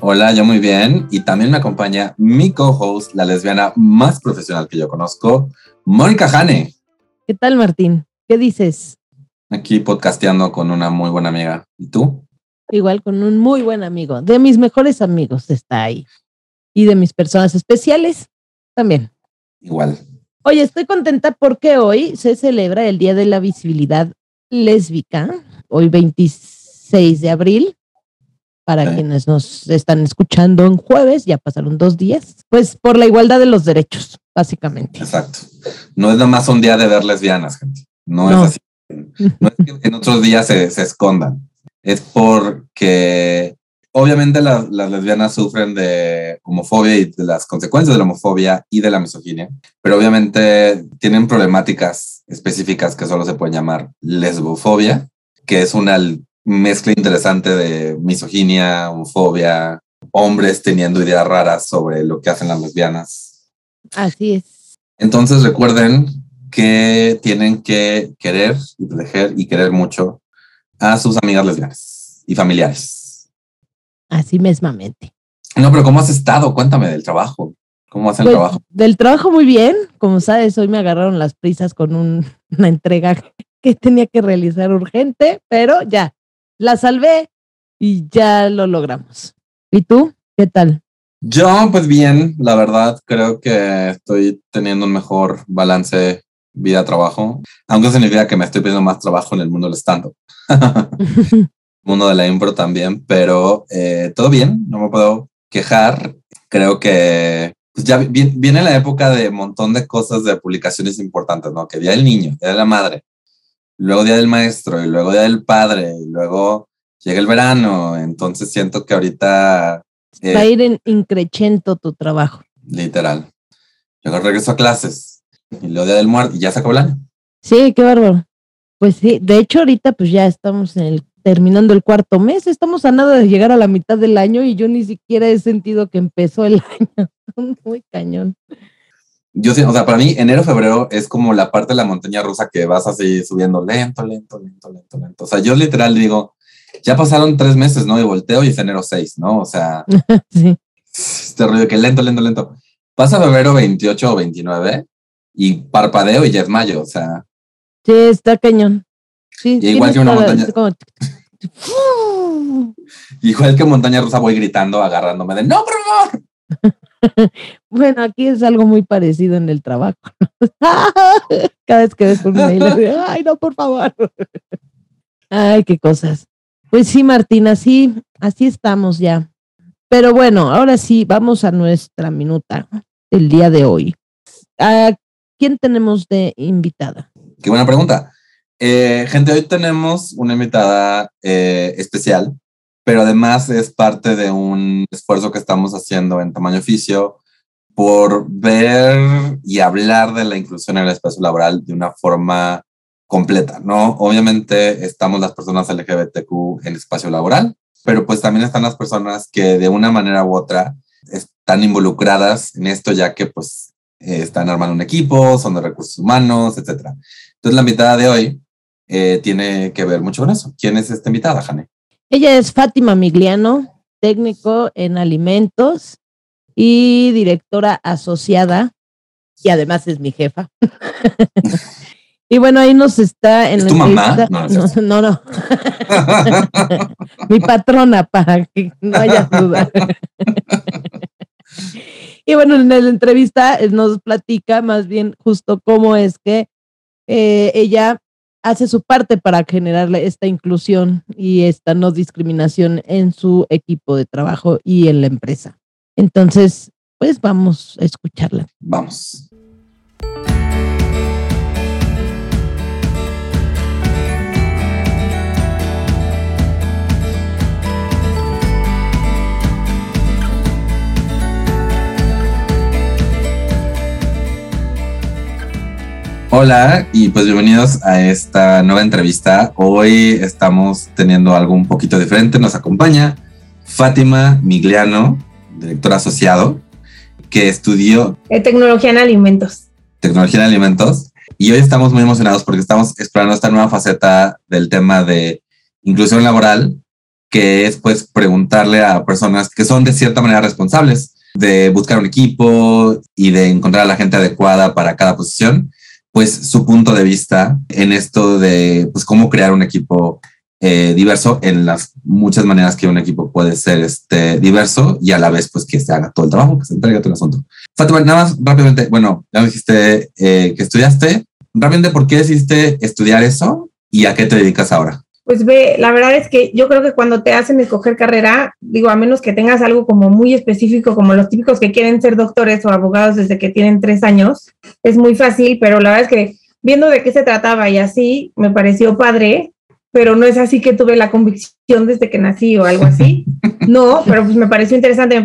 Hola, yo muy bien. Y también me acompaña mi co-host, la lesbiana más profesional que yo conozco, Mónica Jane. ¿Qué tal, Martín? ¿Qué dices? Aquí podcasteando con una muy buena amiga. ¿Y tú? Igual con un muy buen amigo. De mis mejores amigos está ahí. Y de mis personas especiales también. Igual. Oye, estoy contenta porque hoy se celebra el Día de la Visibilidad Lésbica, hoy 26 de abril para quienes nos están escuchando en jueves, ya pasaron dos días, pues por la igualdad de los derechos, básicamente. Exacto. No es nada más un día de ver lesbianas, gente. No, es así. No es que en otros días se, escondan. Es porque obviamente las, las, lesbianas sufren de homofobia y de las consecuencias de la homofobia y de la misoginia, pero obviamente tienen problemáticas específicas que solo se pueden llamar lesbofobia, que es una mezcla interesante de misoginia, homofobia, hombres teniendo ideas raras sobre lo que hacen las lesbianas. Así es. Entonces recuerden que tienen que querer y proteger y querer mucho a sus amigas lesbianas y familiares. Así mesmamente. No, pero ¿cómo has estado? Cuéntame del trabajo. ¿Cómo hacen el pues, trabajo? Del trabajo muy bien. Como sabes, hoy me agarraron las prisas con una entrega que tenía que realizar urgente, pero ya, la salvé y ya lo logramos. ¿Y tú? ¿Qué tal? Yo, pues bien, la verdad, creo que estoy teniendo un mejor balance vida-trabajo, aunque significa que me estoy pidiendo más trabajo en el mundo del stand-up. mundo de la impro también, pero eh, todo bien, no me puedo quejar. Creo que pues ya viene la época de un montón de cosas de publicaciones importantes, ¿no? Que Día del Niño, Día de la Madre, luego Día del Maestro, y luego Día del Padre, y luego llega el verano, entonces siento que ahorita... Eh, Va a ir en increchento tu trabajo. Literal. Luego regreso a clases, y luego Día del Muerto, y ya se acabó el año. Sí, qué bárbaro. Pues sí, de hecho ahorita pues ya estamos en el, terminando el cuarto mes, estamos a nada de llegar a la mitad del año y yo ni siquiera he sentido que empezó el año. Muy cañón yo sí, o sea, para mí enero, febrero es como la parte de la montaña rusa que vas así subiendo lento, lento, lento, lento, lento. O sea, yo literal digo, ya pasaron tres meses, ¿no? Y volteo y es enero 6, ¿no? O sea, sí. este rollo que lento, lento, lento. Pasa febrero 28 o 29 y parpadeo y ya es mayo, o sea. Sí, está cañón. Sí, igual que una montaña. igual que montaña rusa voy gritando, agarrándome de no, por favor. bueno, aquí es algo muy parecido en el trabajo. Cada vez que ves un mail, ay, no, por favor. ay, qué cosas. Pues sí, Martina, sí, así estamos ya. Pero bueno, ahora sí, vamos a nuestra minuta del día de hoy. ¿A quién tenemos de invitada? Qué buena pregunta. Eh, gente, hoy tenemos una invitada eh, especial pero además es parte de un esfuerzo que estamos haciendo en tamaño oficio por ver y hablar de la inclusión en el espacio laboral de una forma completa, ¿no? Obviamente estamos las personas LGBTQ en el espacio laboral, pero pues también están las personas que de una manera u otra están involucradas en esto ya que pues están armando un equipo, son de recursos humanos, etc. Entonces la invitada de hoy eh, tiene que ver mucho con eso. ¿Quién es esta invitada, Jane? Ella es Fátima Migliano, técnico en alimentos y directora asociada, y además es mi jefa. y bueno, ahí nos está en ¿Es tu mamá? No, no. mi patrona, para que no haya duda. y bueno, en la entrevista nos platica más bien justo cómo es que eh, ella hace su parte para generar esta inclusión y esta no discriminación en su equipo de trabajo y en la empresa. Entonces, pues vamos a escucharla. Vamos. Hola y pues bienvenidos a esta nueva entrevista. Hoy estamos teniendo algo un poquito diferente. Nos acompaña Fátima Migliano, director asociado, que estudió eh, tecnología en alimentos. Tecnología en alimentos. Y hoy estamos muy emocionados porque estamos explorando esta nueva faceta del tema de inclusión laboral, que es pues preguntarle a personas que son de cierta manera responsables de buscar un equipo y de encontrar a la gente adecuada para cada posición pues su punto de vista en esto de pues cómo crear un equipo eh, diverso en las muchas maneras que un equipo puede ser este diverso y a la vez pues que se haga todo el trabajo, que se entregue todo el asunto. Nada más rápidamente, bueno, ya me dijiste eh, que estudiaste, rápidamente, ¿por qué decidiste estudiar eso y a qué te dedicas ahora? Pues ve, la verdad es que yo creo que cuando te hacen escoger carrera, digo, a menos que tengas algo como muy específico, como los típicos que quieren ser doctores o abogados desde que tienen tres años, es muy fácil, pero la verdad es que viendo de qué se trataba y así, me pareció padre, pero no es así que tuve la convicción desde que nací o algo así. No, pero pues me pareció interesante,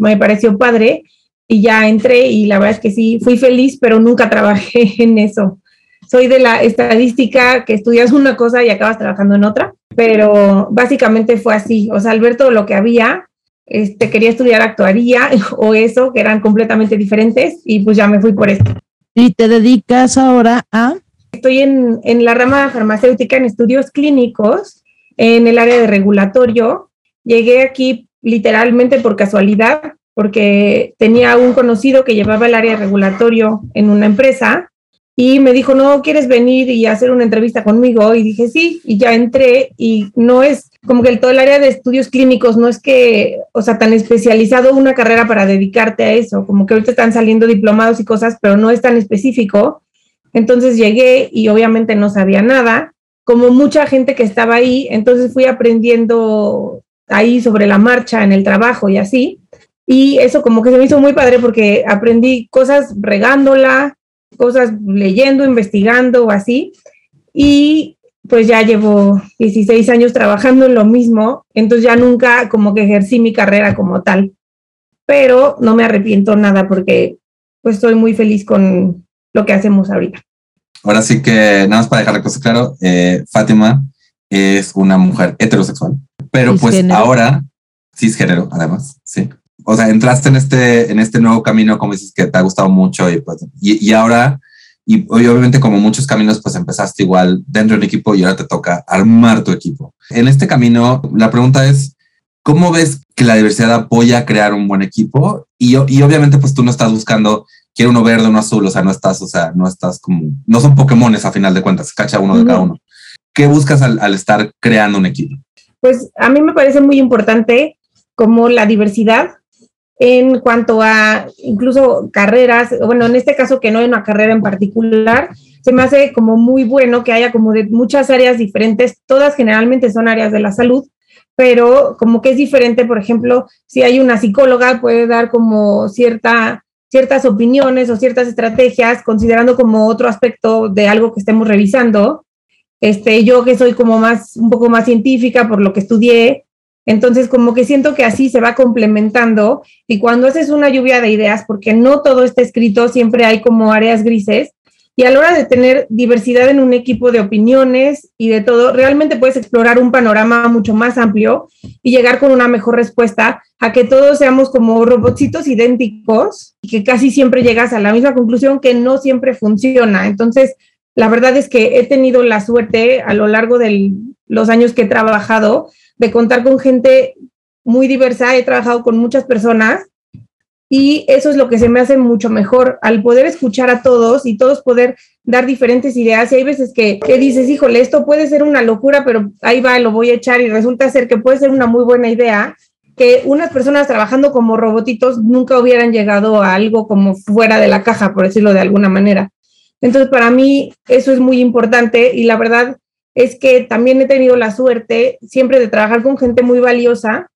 me, pareció padre y ya entré y la verdad es que sí, fui feliz, pero nunca trabajé en eso soy de la estadística que estudias una cosa y acabas trabajando en otra, pero básicamente fue así, o sea, al ver todo lo que había, este, quería estudiar actuaría o eso, que eran completamente diferentes, y pues ya me fui por esto. ¿Y te dedicas ahora a? Estoy en, en la rama farmacéutica en estudios clínicos, en el área de regulatorio. Llegué aquí literalmente por casualidad, porque tenía un conocido que llevaba el área de regulatorio en una empresa y me dijo, no, ¿quieres venir y hacer una entrevista conmigo? Y dije, sí, y ya entré y no es como que el, todo el área de estudios clínicos no es que, o sea, tan especializado una carrera para dedicarte a eso, como que ahorita están saliendo diplomados y cosas, pero no es tan específico. Entonces llegué y obviamente no sabía nada, como mucha gente que estaba ahí, entonces fui aprendiendo ahí sobre la marcha en el trabajo y así. Y eso como que se me hizo muy padre porque aprendí cosas regándola, cosas leyendo, investigando o así. Y pues ya llevo 16 años trabajando en lo mismo, entonces ya nunca como que ejercí mi carrera como tal. Pero no me arrepiento nada porque pues estoy muy feliz con lo que hacemos ahorita. Ahora sí que, nada más para dejar la cosa claro, eh, Fátima es una mujer heterosexual, pero pues ahora, cisgénero además, sí o sea, entraste en este, en este nuevo camino, como dices, que te ha gustado mucho y, pues, y, ahora, y, obviamente como muchos caminos, pues empezaste igual dentro de un equipo y ahora te toca armar tu equipo. En este camino, la pregunta es, ¿cómo ves que la diversidad apoya a crear un buen equipo? Y, y obviamente, pues tú no estás buscando, quiero uno verde, uno azul, o sea, no estás, o sea, no estás como, no son Pokémones a final de cuentas, cacha uno de cada uno. ¿Qué buscas al, al estar creando un equipo? Pues a mí me parece muy importante como la diversidad en cuanto a incluso carreras, bueno, en este caso que no hay una carrera en particular, se me hace como muy bueno que haya como de muchas áreas diferentes, todas generalmente son áreas de la salud, pero como que es diferente, por ejemplo, si hay una psicóloga puede dar como cierta, ciertas opiniones o ciertas estrategias considerando como otro aspecto de algo que estemos revisando. Este, yo que soy como más, un poco más científica por lo que estudié, entonces, como que siento que así se va complementando y cuando haces una lluvia de ideas, porque no todo está escrito, siempre hay como áreas grises, y a la hora de tener diversidad en un equipo de opiniones y de todo, realmente puedes explorar un panorama mucho más amplio y llegar con una mejor respuesta a que todos seamos como robotcitos idénticos y que casi siempre llegas a la misma conclusión que no siempre funciona. Entonces, la verdad es que he tenido la suerte a lo largo de los años que he trabajado de contar con gente muy diversa, he trabajado con muchas personas y eso es lo que se me hace mucho mejor, al poder escuchar a todos y todos poder dar diferentes ideas. Y hay veces que, que, dices, híjole, esto puede ser una locura, pero ahí va, lo voy a echar y resulta ser que puede ser una muy buena idea, que unas personas trabajando como robotitos nunca hubieran llegado a algo como fuera de la caja, por decirlo de alguna manera. Entonces, para mí eso es muy importante y la verdad es que también he tenido la suerte siempre de trabajar con gente muy valiosa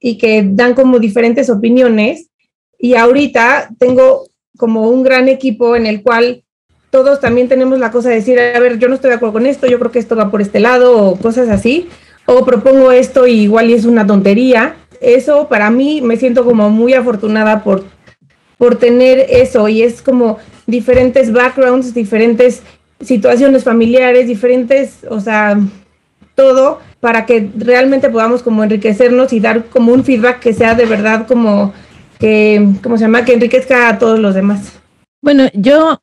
y que dan como diferentes opiniones. Y ahorita tengo como un gran equipo en el cual todos también tenemos la cosa de decir, a ver, yo no estoy de acuerdo con esto, yo creo que esto va por este lado o cosas así, o propongo esto y igual y es una tontería. Eso para mí me siento como muy afortunada por, por tener eso y es como diferentes backgrounds, diferentes situaciones familiares, diferentes, o sea, todo para que realmente podamos como enriquecernos y dar como un feedback que sea de verdad como que, ¿cómo se llama? Que enriquezca a todos los demás. Bueno, yo,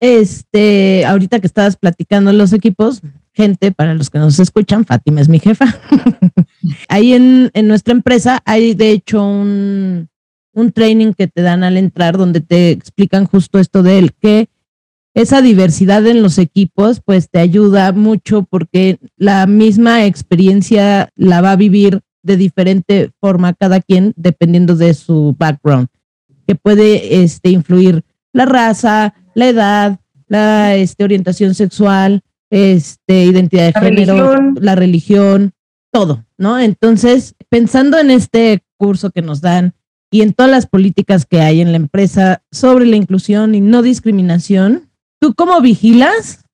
este, ahorita que estabas platicando los equipos, gente, para los que nos escuchan, Fátima es mi jefa. Ahí en, en, nuestra empresa hay de hecho un, un training que te dan al entrar donde te explican justo esto de que esa diversidad en los equipos pues te ayuda mucho porque la misma experiencia la va a vivir de diferente forma cada quien dependiendo de su background, que puede este, influir la raza, la edad, la este, orientación sexual, este, identidad de género, la religión, todo, ¿no? Entonces, pensando en este curso que nos dan y en todas las políticas que hay en la empresa sobre la inclusión y no discriminación, ¿tú cómo vigilas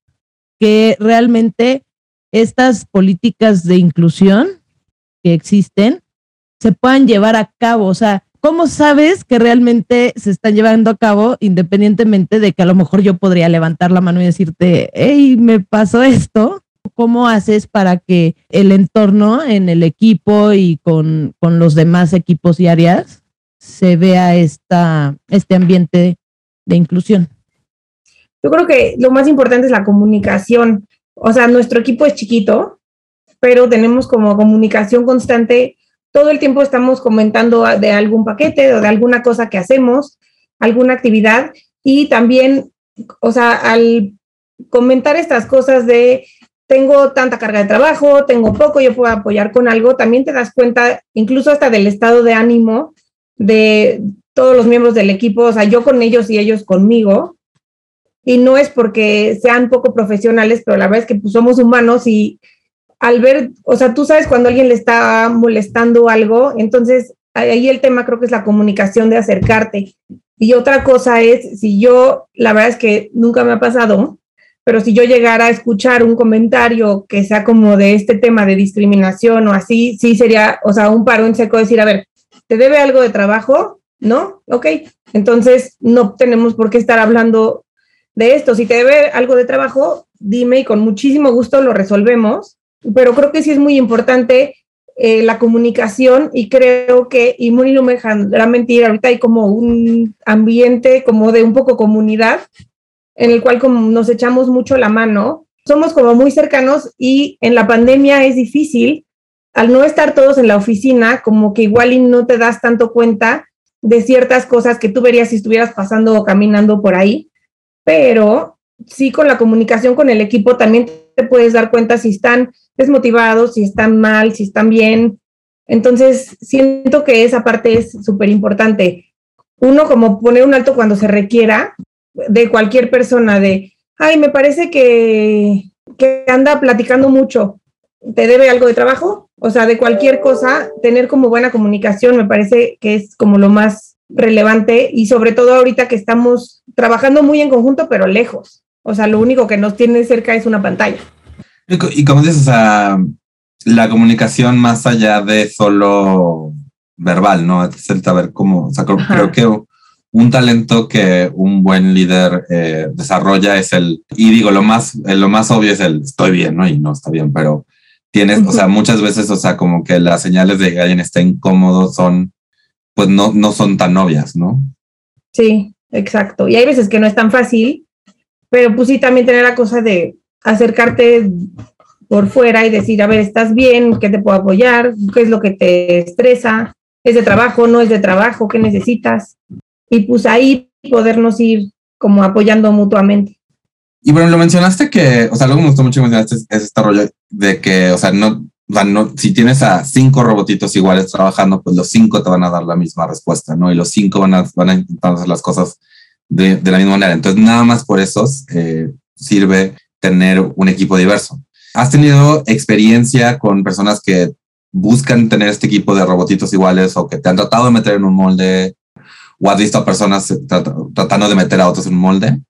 que realmente estas políticas de inclusión que existen se puedan llevar a cabo? O sea, ¿cómo sabes que realmente se están llevando a cabo independientemente de que a lo mejor yo podría levantar la mano y decirte, hey, me pasó esto? ¿Cómo haces para que el entorno en el equipo y con, con los demás equipos y áreas se vea esta, este ambiente de inclusión? Yo creo que lo más importante es la comunicación. O sea, nuestro equipo es chiquito, pero tenemos como comunicación constante todo el tiempo estamos comentando de algún paquete o de alguna cosa que hacemos, alguna actividad y también, o sea, al comentar estas cosas de tengo tanta carga de trabajo, tengo poco, yo puedo apoyar con algo, también te das cuenta incluso hasta del estado de ánimo de todos los miembros del equipo, o sea, yo con ellos y ellos conmigo. Y no es porque sean poco profesionales, pero la verdad es que pues, somos humanos y al ver, o sea, tú sabes cuando alguien le está molestando algo, entonces ahí el tema creo que es la comunicación de acercarte. Y otra cosa es, si yo, la verdad es que nunca me ha pasado, pero si yo llegara a escuchar un comentario que sea como de este tema de discriminación o así, sí sería, o sea, un paro en seco decir, a ver, ¿te debe algo de trabajo? ¿No? Ok, entonces no tenemos por qué estar hablando de esto. Si te debe algo de trabajo, dime y con muchísimo gusto lo resolvemos. Pero creo que sí es muy importante eh, la comunicación y creo que, y muy no me dejará mentir, ahorita hay como un ambiente como de un poco comunidad en el cual como nos echamos mucho la mano, somos como muy cercanos y en la pandemia es difícil, al no estar todos en la oficina, como que igual y no te das tanto cuenta de ciertas cosas que tú verías si estuvieras pasando o caminando por ahí, pero sí con la comunicación con el equipo también te puedes dar cuenta si están desmotivados, si están mal, si están bien. Entonces, siento que esa parte es súper importante. Uno, como poner un alto cuando se requiera de cualquier persona, de, ay, me parece que, que anda platicando mucho, ¿te debe algo de trabajo? O sea, de cualquier cosa, tener como buena comunicación me parece que es como lo más relevante y sobre todo ahorita que estamos trabajando muy en conjunto, pero lejos. O sea, lo único que nos tiene cerca es una pantalla. Y, como dices, o sea, la comunicación más allá de solo verbal, ¿no? Es el saber cómo, o sea, creo, que un talento que un buen líder eh, desarrolla es el, y digo, lo más, eh, lo más obvio es el estoy bien, ¿no? Y no está bien, pero tienes, o sea, muchas veces, o sea, como que las señales de que alguien está incómodo son, pues no, no son tan obvias, ¿no? Sí, exacto. Y hay veces que no es tan fácil pero pues sí, también tener la cosa de acercarte por fuera y decir, a ver, ¿estás bien? ¿Qué te puedo apoyar? ¿Qué es lo que te estresa? ¿Es de trabajo? ¿No es de trabajo? ¿Qué necesitas? Y pues ahí podernos ir como apoyando mutuamente. Y bueno, lo mencionaste que, o sea, algo que me gustó mucho que mencionaste es, este rollo de que, o sea, no, o no, si tienes a cinco robotitos iguales trabajando, pues los cinco te van a dar la misma respuesta, ¿no? Y los cinco van a, van a intentar hacer las cosas de, de la misma manera. Entonces, nada más por eso eh, sirve tener un equipo diverso. ¿Has tenido experiencia con personas que buscan tener este equipo de robotitos iguales o que te han tratado de meter en un molde o has visto a personas tratando de meter a otros en un molde?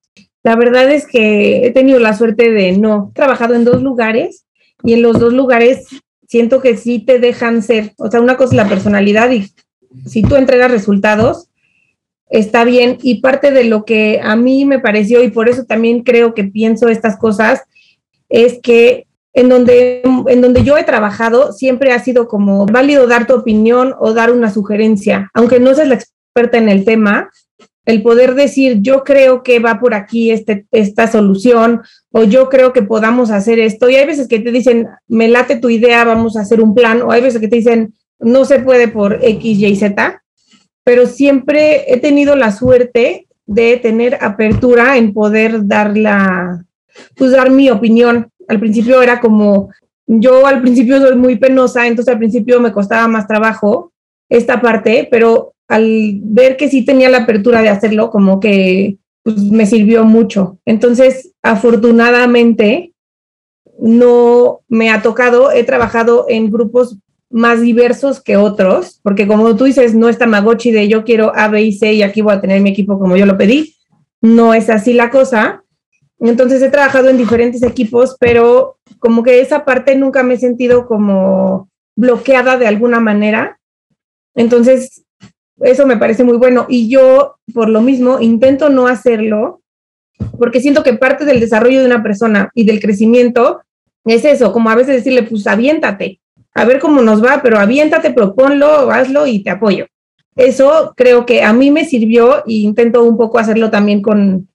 La verdad es que he tenido la suerte de no. He trabajado en dos lugares y en los dos lugares siento que sí te dejan ser. O sea, una cosa es la personalidad y si tú entregas resultados, está bien. Y parte de lo que a mí me pareció, y por eso también creo que pienso estas cosas, es que en donde, en donde yo he trabajado siempre ha sido como válido dar tu opinión o dar una sugerencia, aunque no seas la experta en el tema, el poder decir, yo creo que va por aquí este, esta solución o yo creo que podamos hacer esto. Y hay veces que te dicen, me late tu idea, vamos a hacer un plan, o hay veces que te dicen, no se puede por X, Y, Z, pero siempre he tenido la suerte de tener apertura en poder dar la, pues dar mi opinión. Al principio era como, yo al principio soy muy penosa, entonces al principio me costaba más trabajo esta parte, pero al ver que sí tenía la apertura de hacerlo, como que pues, me sirvió mucho. Entonces, afortunadamente, no me ha tocado, he trabajado en grupos más diversos que otros, porque como tú dices, no es Tamagotchi de yo quiero A, B y C y aquí voy a tener mi equipo como yo lo pedí. No es así la cosa. Entonces he trabajado en diferentes equipos, pero como que esa parte nunca me he sentido como bloqueada de alguna manera. Entonces eso me parece muy bueno. Y yo, por lo mismo, intento no hacerlo porque siento que parte del desarrollo de una persona y del crecimiento es eso, como a veces decirle, pues aviéntate, a ver cómo nos va, pero aviéntate, proponlo, hazlo y te apoyo. Eso creo que a mí me sirvió e intento un poco hacerlo también con,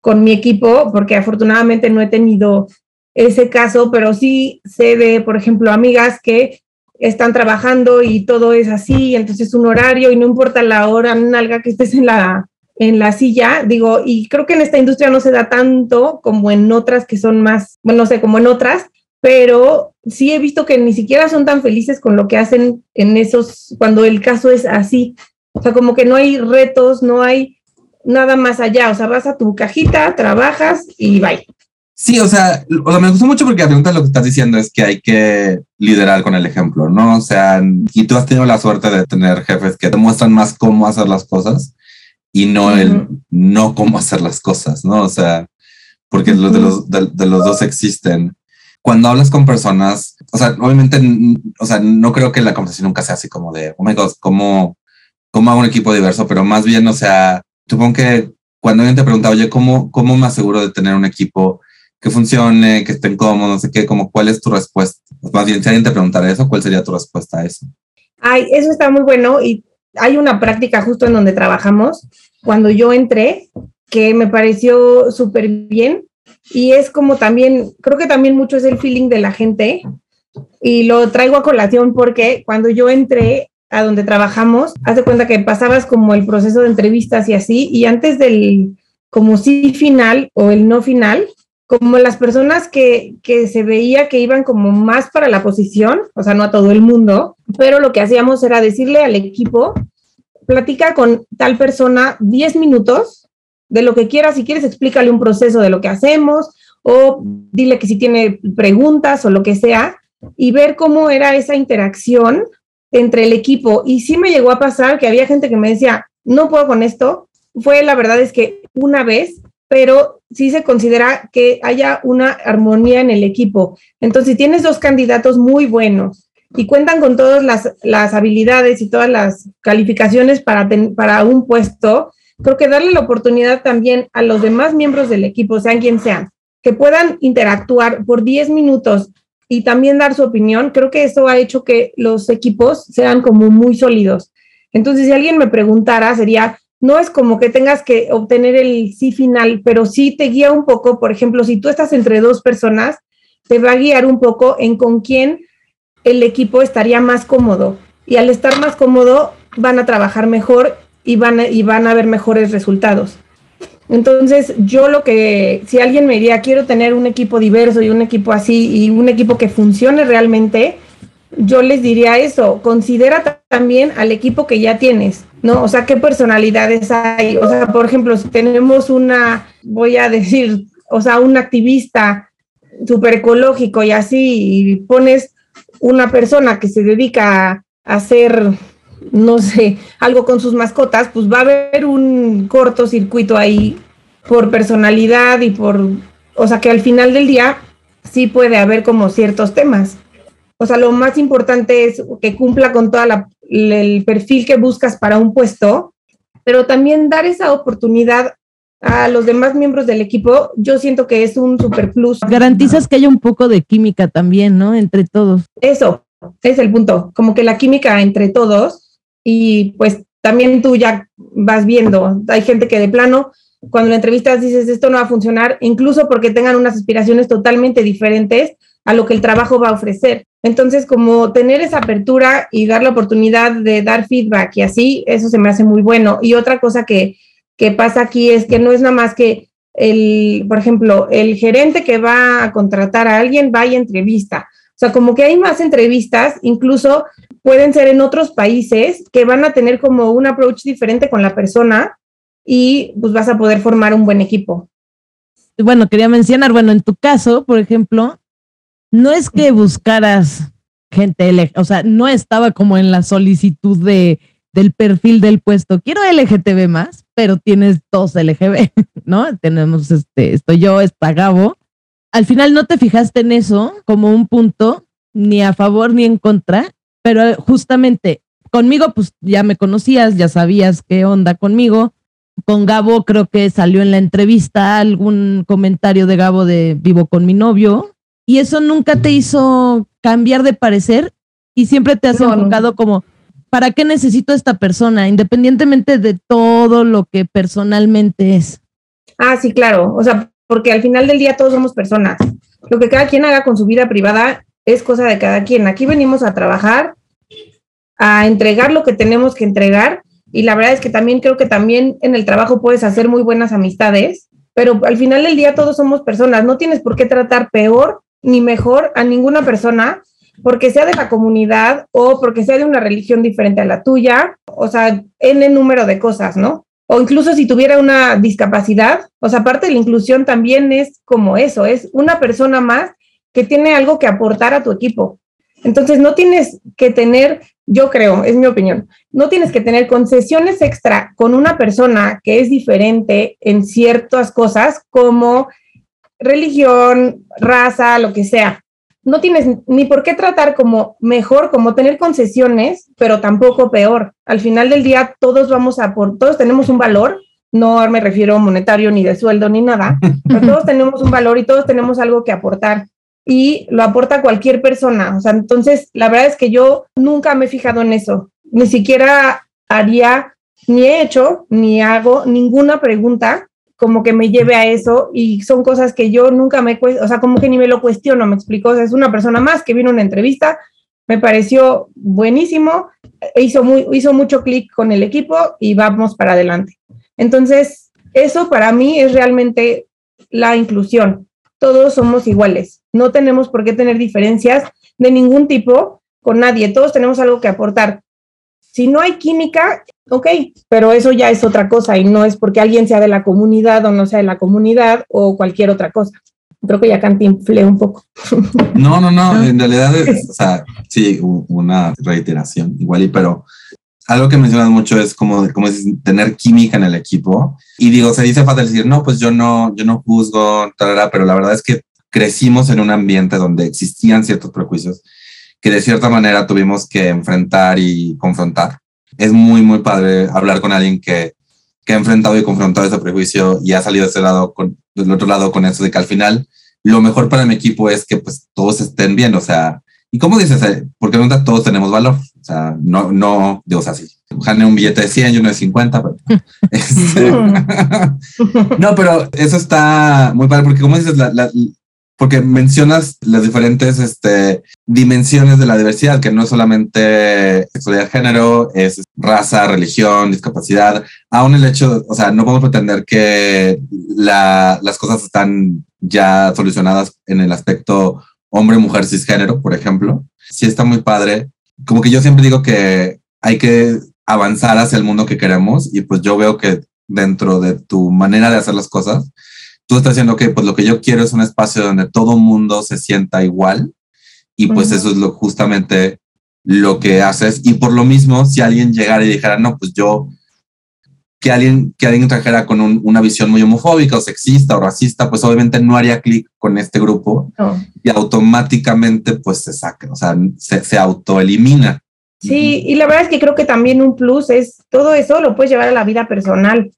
con mi equipo, porque afortunadamente no he tenido ese caso, pero sí sé de, por ejemplo, amigas que están trabajando y todo es así, entonces un horario y no importa la hora nalga que estés en la, en la silla, digo, y creo que en esta industria no se da tanto como en otras que son más, bueno, no sé, como en otras, pero sí he visto que ni siquiera son tan felices con lo que hacen en esos, cuando el caso es así. O sea, como que no hay retos, no hay nada más allá. O sea, vas a tu cajita, trabajas y bye. Sí, o sea, o sea, me gustó mucho porque la pregunta lo que estás diciendo es que hay que liderar con el ejemplo, ¿no? O sea, y tú has tenido la suerte de tener jefes que te muestran más cómo hacer las cosas y no el no cómo hacer las cosas, ¿no? O sea, porque los de los, de, los dos existen. Cuando hablas con personas, o sea, obviamente, o sea, no creo que la conversación nunca sea así como de, oh my God, ¿cómo, cómo hago un equipo diverso? Pero más bien, o sea, supongo que cuando alguien te pregunta, oye, ¿cómo, ¿cómo me aseguro de tener un equipo que funcione, que estén cómodos, no sé qué, como cuál es tu respuesta. Más bien, si alguien te preguntara eso, ¿cuál sería tu respuesta a eso? Ay, eso está muy bueno y hay una práctica justo en donde trabajamos cuando yo entré que me pareció súper bien y es como también, creo que también mucho es el feeling de la gente y lo traigo a colación porque cuando yo entré a donde trabajamos, haz de cuenta que pasabas como el proceso de entrevistas y así y antes del como sí final o el no final, como las personas que, que, se veía que iban como más para la posición, o sea, no a todo el mundo, pero lo que hacíamos era decirle al equipo, platica con tal persona 10 minutos de lo que quieras, si quieres explícale un proceso de lo que hacemos o dile que si tiene preguntas o lo que sea y ver cómo era esa interacción entre el equipo. Y sí me llegó a pasar que había gente que me decía, no puedo con esto. Fue la verdad es que una vez pero sí se considera que haya una armonía en el equipo. Entonces, si tienes dos candidatos muy buenos y cuentan con todas las, habilidades y todas las calificaciones para, para un puesto, creo que darle la oportunidad también a los demás miembros del equipo, sean quien sean, que puedan interactuar por 10 minutos y también dar su opinión, creo que eso ha hecho que los equipos sean como muy sólidos. Entonces, si alguien me preguntara, sería, no es como que tengas que obtener el sí final, pero sí te guía un poco, por ejemplo, si tú estás entre dos personas, te va a guiar un poco en con quién el equipo estaría más cómodo. Y al estar más cómodo, van a trabajar mejor y van a, y van a ver mejores resultados. Entonces, yo lo que, si alguien me diría, quiero tener un equipo diverso y un equipo así y un equipo que funcione realmente, yo les diría eso, considera también al equipo que ya tienes, ¿no? O sea, ¿qué personalidades hay? O sea, por ejemplo, si tenemos una, voy a decir, o sea, un activista súper ecológico y así, y pones una persona que se dedica a hacer, no sé, algo con sus mascotas, pues va a haber un cortocircuito ahí por personalidad y por, o sea, que al final del día sí puede haber como ciertos temas. O sea, lo más importante es que cumpla con todo el perfil que buscas para un puesto pero también dar esa oportunidad a los demás miembros del equipo, yo siento que es un super plus. Garantizas que haya un poco de química también, ¿no? Entre todos. Eso, es el punto, como que la química entre todos y pues también tú ya vas viendo, hay gente que de plano, cuando la entrevistas dices esto no va a funcionar, incluso porque tengan unas aspiraciones totalmente diferentes a lo que el trabajo va a ofrecer. Entonces, como tener esa apertura y dar la oportunidad de dar feedback y así, eso se me hace muy bueno. Y otra cosa que, que pasa aquí es que no es nada más que el, por ejemplo, el gerente que va a contratar a alguien va y entrevista. O sea, como que hay más entrevistas, incluso pueden ser en otros países que van a tener como un approach diferente con la persona y pues vas a poder formar un buen equipo. Bueno, quería mencionar, bueno, en tu caso, por ejemplo, no es que buscaras gente, o sea, no estaba como en la solicitud de, del perfil del puesto. Quiero LGTB más, pero tienes dos LGB, ¿no? Tenemos este, estoy yo, está Gabo. Al final no te fijaste en eso como un punto, ni a favor ni en contra, pero justamente conmigo, pues ya me conocías, ya sabías qué onda conmigo. Con Gabo creo que salió en la entrevista algún comentario de Gabo de vivo con mi novio, y eso nunca te hizo cambiar de parecer y siempre te has enfocado como, ¿para qué necesito a esta persona? Independientemente de todo lo que personalmente es. Ah, sí, claro. O sea, porque al final del día todos somos personas. Lo que cada quien haga con su vida privada es cosa de cada quien. Aquí venimos a trabajar, a entregar lo que tenemos que entregar. Y la verdad es que también creo que también en el trabajo puedes hacer muy buenas amistades, pero al final del día todos somos personas. No tienes por qué tratar peor ni mejor a ninguna persona porque sea de la comunidad o porque sea de una religión diferente a la tuya, o sea, en el número de cosas, ¿no? O incluso si tuviera una discapacidad, o sea, parte de la inclusión también es como eso, es una persona más que tiene algo que aportar a tu equipo. Entonces, no tienes que tener, yo creo, es mi opinión, no tienes que tener concesiones extra con una persona que es diferente en ciertas cosas como religión, raza, lo que sea. No tienes ni por qué tratar como mejor, como tener concesiones, pero tampoco peor. Al final del día, todos vamos a por, todos tenemos un valor, no me refiero monetario ni de sueldo ni nada, pero todos tenemos un valor y todos tenemos algo que aportar y lo aporta cualquier persona. O sea, entonces, la verdad es que yo nunca me he fijado en eso, ni siquiera haría, ni he hecho, ni hago ninguna pregunta como que me lleve a eso y son cosas que yo nunca me, o sea, como que ni me lo cuestiono, me explico, o sea, es una persona más que vino a una entrevista, me pareció buenísimo, hizo, muy, hizo mucho clic con el equipo y vamos para adelante. Entonces, eso para mí es realmente la inclusión. Todos somos iguales, no tenemos por qué tener diferencias de ningún tipo con nadie, todos tenemos algo que aportar. Si no hay química, ok, pero eso ya es otra cosa y no es porque alguien sea de la comunidad o no sea de la comunidad o cualquier otra cosa. Creo que ya cantinflé un poco. No, no, no, en realidad es, o sea, sí, una reiteración igual, y pero algo que mencionas mucho es como, como es tener química en el equipo. Y digo, se dice fácil decir, no, pues yo no, yo no juzgo, pero la verdad es que crecimos en un ambiente donde existían ciertos prejuicios que de cierta manera tuvimos que enfrentar y confrontar. Es muy, muy padre hablar con alguien que, que ha enfrentado y confrontado ese prejuicio y ha salido de ese lado con, del otro lado con eso de que al final lo mejor para mi equipo es que pues todos estén bien, o sea, y como dices, eh, porque nunca todos tenemos valor, o sea, no, no, digo, así, Jane un billete de 100 y uno de 50, pero, este, no, pero eso está muy padre porque como dices, la, la, porque mencionas las diferentes este, dimensiones de la diversidad, que no es solamente sexualidad, género, es raza, religión, discapacidad. Aún el hecho, o sea, no podemos pretender que la, las cosas están ya solucionadas en el aspecto hombre, mujer, cisgénero, por ejemplo. Sí está muy padre. Como que yo siempre digo que hay que avanzar hacia el mundo que queremos y pues yo veo que dentro de tu manera de hacer las cosas, tú estás diciendo que pues lo que yo quiero es un espacio donde todo mundo se sienta igual y pues eso es lo justamente lo que haces. Y por lo mismo si alguien llegara y dijera no pues yo que alguien que alguien trajera con una visión muy homofóbica o sexista o racista pues obviamente no haría clic con este grupo y automáticamente pues se saca o sea se, se autoelimina Sí, y la verdad es que creo que también un plus es todo eso lo puedes llevar a la vida personal.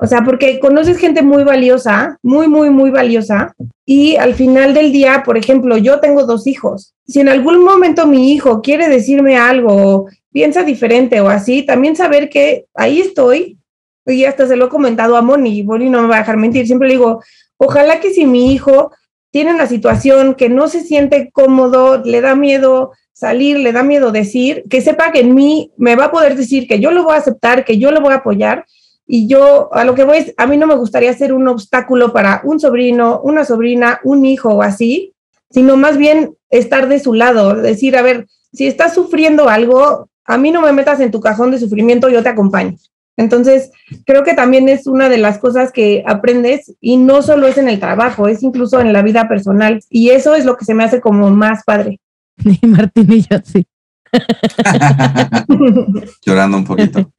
O sea, porque conoces gente muy valiosa, muy, muy, muy valiosa, y al final del día, por ejemplo, yo tengo dos hijos. Si en algún momento mi hijo quiere decirme algo, piensa diferente o así, también saber que ahí estoy, y hasta se lo he comentado a Moni, y Moni no me va a dejar mentir, siempre le digo, ojalá que si mi hijo tiene una situación que no se siente cómodo, le da miedo salir, le da miedo decir, que sepa que en mí me va a poder decir que yo lo voy a aceptar, que yo lo voy a apoyar y yo a lo que voy es, a mí no me gustaría ser un obstáculo para un sobrino, una sobrina, un hijo o así, sino más bien estar de su lado, decir, a ver, si estás sufriendo algo, a mí no me metas en tu cajón de sufrimiento, yo te acompaño. Entonces, creo que también es una de las cosas que aprendes y no solo es en el trabajo, es incluso en la vida personal. Y eso es lo que se me hace como más padre. Y Martín y yo sí. Llorando un poquito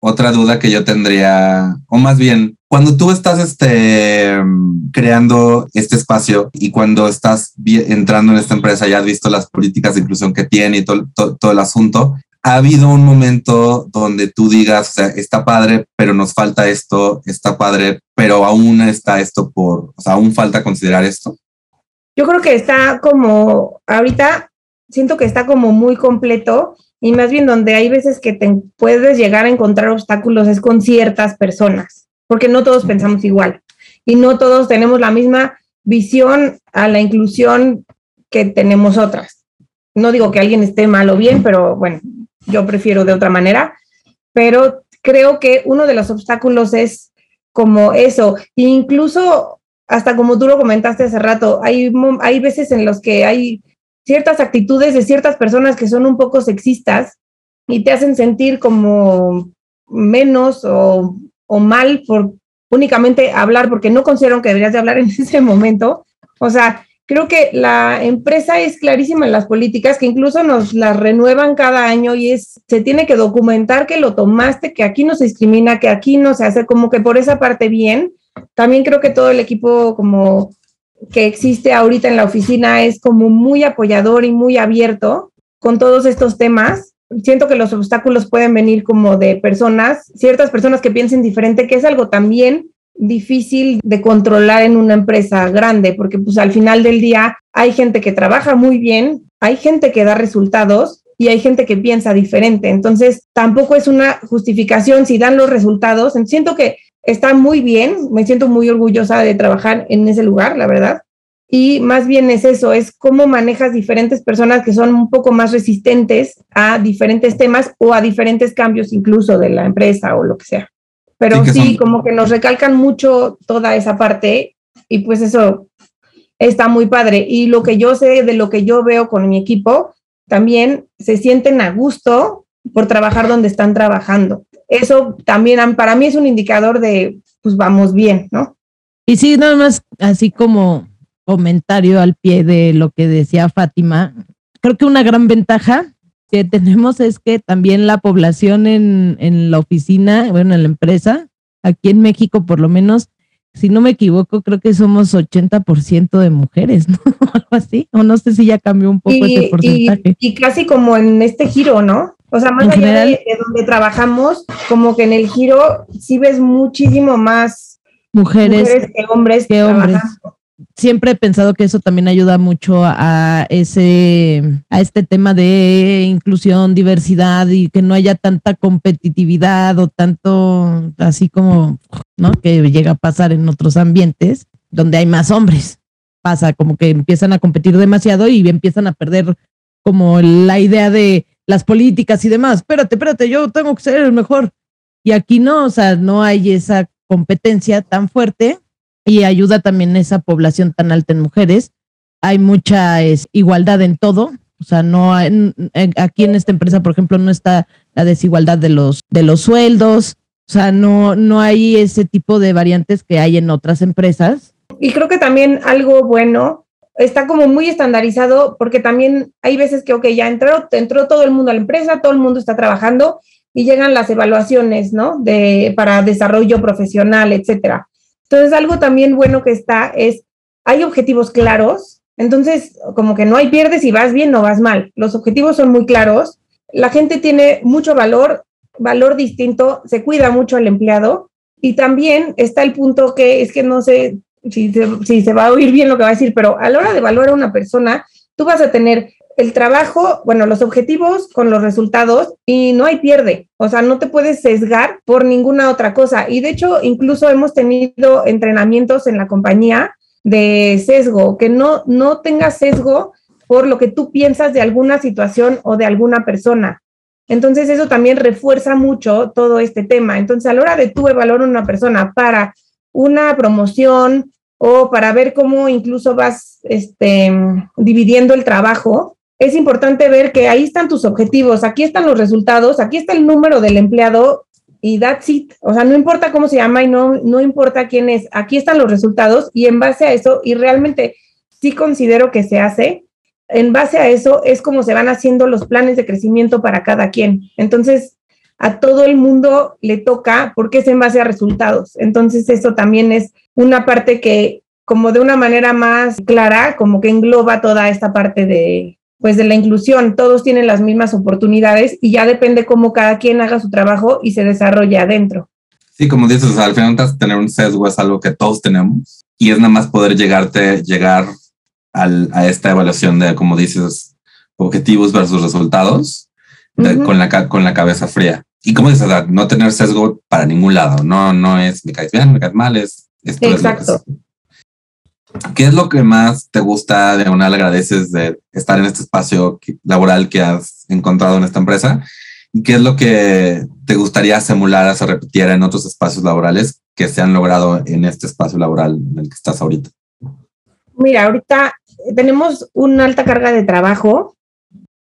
otra duda que yo tendría, o más bien, cuando tú estás este, creando este espacio y cuando estás entrando en esta empresa, ya has visto las políticas de inclusión que tiene y todo, todo, el asunto, ¿ha habido un momento donde tú digas, o sea, está padre, pero nos falta esto, está padre, pero aún está esto por, o sea, aún falta considerar esto? Yo creo que está como, ahorita siento que está como muy completo y más bien donde hay veces que te puedes llegar a encontrar obstáculos es con ciertas personas, porque no todos pensamos igual. Y no todos tenemos la misma visión a la inclusión que tenemos otras. No digo que alguien esté mal o bien, pero bueno, yo prefiero de otra manera, pero creo que uno de los obstáculos es como eso, incluso hasta como tú lo comentaste hace rato, hay, hay veces en los que hay ciertas actitudes de ciertas personas que son un poco sexistas y te hacen sentir como menos o, mal por únicamente hablar porque no consideran que deberías de hablar en ese momento. O sea, creo que la empresa es clarísima en las políticas que incluso nos las renuevan cada año y es se tiene que documentar que lo tomaste, que aquí no se discrimina, que aquí no se hace como que por esa parte bien. También creo que todo el equipo como que existe ahorita en la oficina es como muy apoyador y muy abierto con todos estos temas. Siento que los obstáculos pueden venir como de personas, ciertas personas que piensen diferente, que es algo también difícil de controlar en una empresa grande, porque pues al final del día hay gente que trabaja muy bien, hay gente que da resultados y hay gente que piensa diferente. Entonces, tampoco es una justificación si dan los resultados. Siento que está muy bien, me siento muy orgullosa de trabajar en ese lugar, la verdad. Y más bien es eso, es cómo manejas diferentes personas que son un poco más resistentes a diferentes temas o a diferentes cambios incluso de la empresa o lo que sea. Pero sí, como que nos recalcan mucho toda esa parte y pues eso está muy padre. Y lo que yo sé de lo que yo veo con mi equipo, también se sienten a gusto por trabajar donde están trabajando eso también para mí es un indicador de, pues vamos bien, ¿no? Y sí, nada más así como comentario al pie de lo que decía Fátima, creo que una gran ventaja que tenemos es que también la población en, en la oficina, bueno, en la empresa, aquí en México por lo menos, si no me equivoco, creo que somos 80% de mujeres, ¿no? Algo así, o no sé si ya cambió un poco ese porcentaje. y, casi como en este giro, ¿no? O sea, más allá de, donde trabajamos, como que en el giro sí ves muchísimo más mujeres, que hombres. Que hombres. Siempre he pensado que eso también ayuda mucho a ese, a este tema de inclusión, diversidad y que no haya tanta competitividad o tanto así como, ¿no? Que llega a pasar en otros ambientes donde hay más hombres. Pasa como que empiezan a competir demasiado y empiezan a perder como la idea de las políticas y demás. Espérate, espérate, yo tengo que ser el mejor. Y aquí no, o sea, no hay esa competencia tan fuerte y ayuda también esa población tan alta en mujeres. Hay mucha igualdad en todo. O sea, no hay, aquí en esta empresa, por ejemplo, no está la desigualdad de los, de los sueldos. O sea, no, no hay ese tipo de variantes que hay en otras empresas. Y creo que también algo bueno está como muy estandarizado porque también hay veces que, ok, ya entró, entró todo el mundo a la empresa, todo el mundo está trabajando y llegan las evaluaciones, ¿no? De, para desarrollo profesional, etcétera. Entonces, algo también bueno que está es, hay objetivos claros Entonces, como que no hay pierdes si vas bien o vas mal. Los objetivos son muy claros. La gente tiene mucho valor, valor distinto, se cuida mucho al empleado y también está el punto que es que no sé si se, si se va a oír bien lo que va a decir, pero a la hora de evaluar a una persona, tú vas a tener el trabajo, bueno, los objetivos con los resultados y no hay pierde. O sea, no te puedes sesgar por ninguna otra cosa. Y de hecho, incluso hemos tenido entrenamientos en la compañía de sesgo, que no, no tengas sesgo por lo que tú piensas de alguna situación o de alguna persona. Entonces, eso también refuerza mucho todo este tema. Entonces, a la hora de tú evaluar a una persona para una promoción o para ver cómo incluso vas este, dividiendo el trabajo, es importante ver que ahí están tus objetivos, aquí están los resultados, aquí está el número del empleado y that's it. O sea, no importa cómo se llama y no, no importa quién es, aquí están los resultados y en base a eso, y realmente sí considero que se hace, en base a eso es como se van haciendo los planes de crecimiento para cada quien. Entonces, a todo el mundo le toca porque es en base a resultados. Entonces, eso también es una parte que como de una manera más clara, como que engloba toda esta parte de, pues de la inclusión, todos tienen las mismas oportunidades y ya depende cómo cada quien haga su trabajo y se desarrolle adentro. Sí, como dices, al final tener un sesgo es algo que todos tenemos y es nada más poder llegarte, llegar al, a esta evaluación de, como dices, objetivos versus resultados con, la, con la cabeza fría. Y como dices, no tener sesgo para ningún lado, no, no es me caes bien, me caes mal, es esto Exacto. Es ¿Qué es lo que más te gusta de una agradeces de estar en este espacio laboral que has encontrado en esta empresa? ¿Y qué es lo que te gustaría simular, se repitiera en otros espacios laborales que se han logrado en este espacio laboral en el que estás ahorita? Mira, ahorita tenemos una alta carga de trabajo,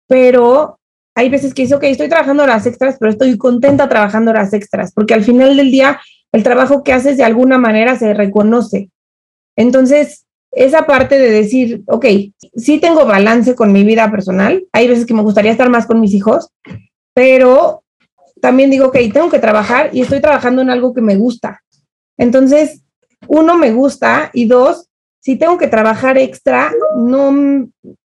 pero hay veces que dice, ok, estoy trabajando horas extras, pero estoy contenta trabajando horas extras, porque al final del día el trabajo que haces de alguna manera se reconoce. Entonces, esa parte de decir, ok, sí tengo balance con mi vida personal, hay veces que me gustaría estar más con mis hijos, pero también digo, ok, tengo que trabajar y estoy trabajando en algo que me gusta. Entonces, uno, me gusta y dos, si tengo que trabajar extra, no,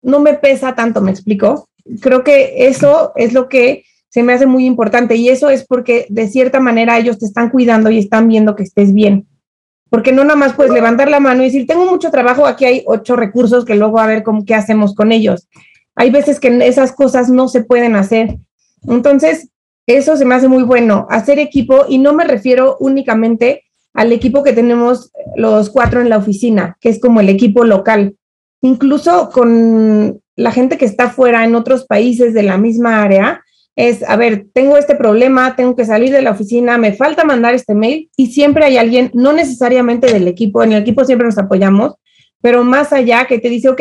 no me pesa tanto, me explico. Creo que eso es lo que se me hace muy importante y eso es porque de cierta manera ellos te están cuidando y están viendo que estés bien porque no nada más puedes levantar la mano y decir, tengo mucho trabajo, aquí hay ocho recursos que luego a ver cómo, qué hacemos con ellos. Hay veces que esas cosas no se pueden hacer. Entonces, eso se me hace muy bueno, hacer equipo, y no me refiero únicamente al equipo que tenemos los cuatro en la oficina, que es como el equipo local. Incluso con la gente que está fuera en otros países de la misma área, es, a ver, tengo este problema, tengo que salir de la oficina, me falta mandar este mail y siempre hay alguien, no necesariamente del equipo, en el equipo siempre nos apoyamos, pero más allá que te dice, ok,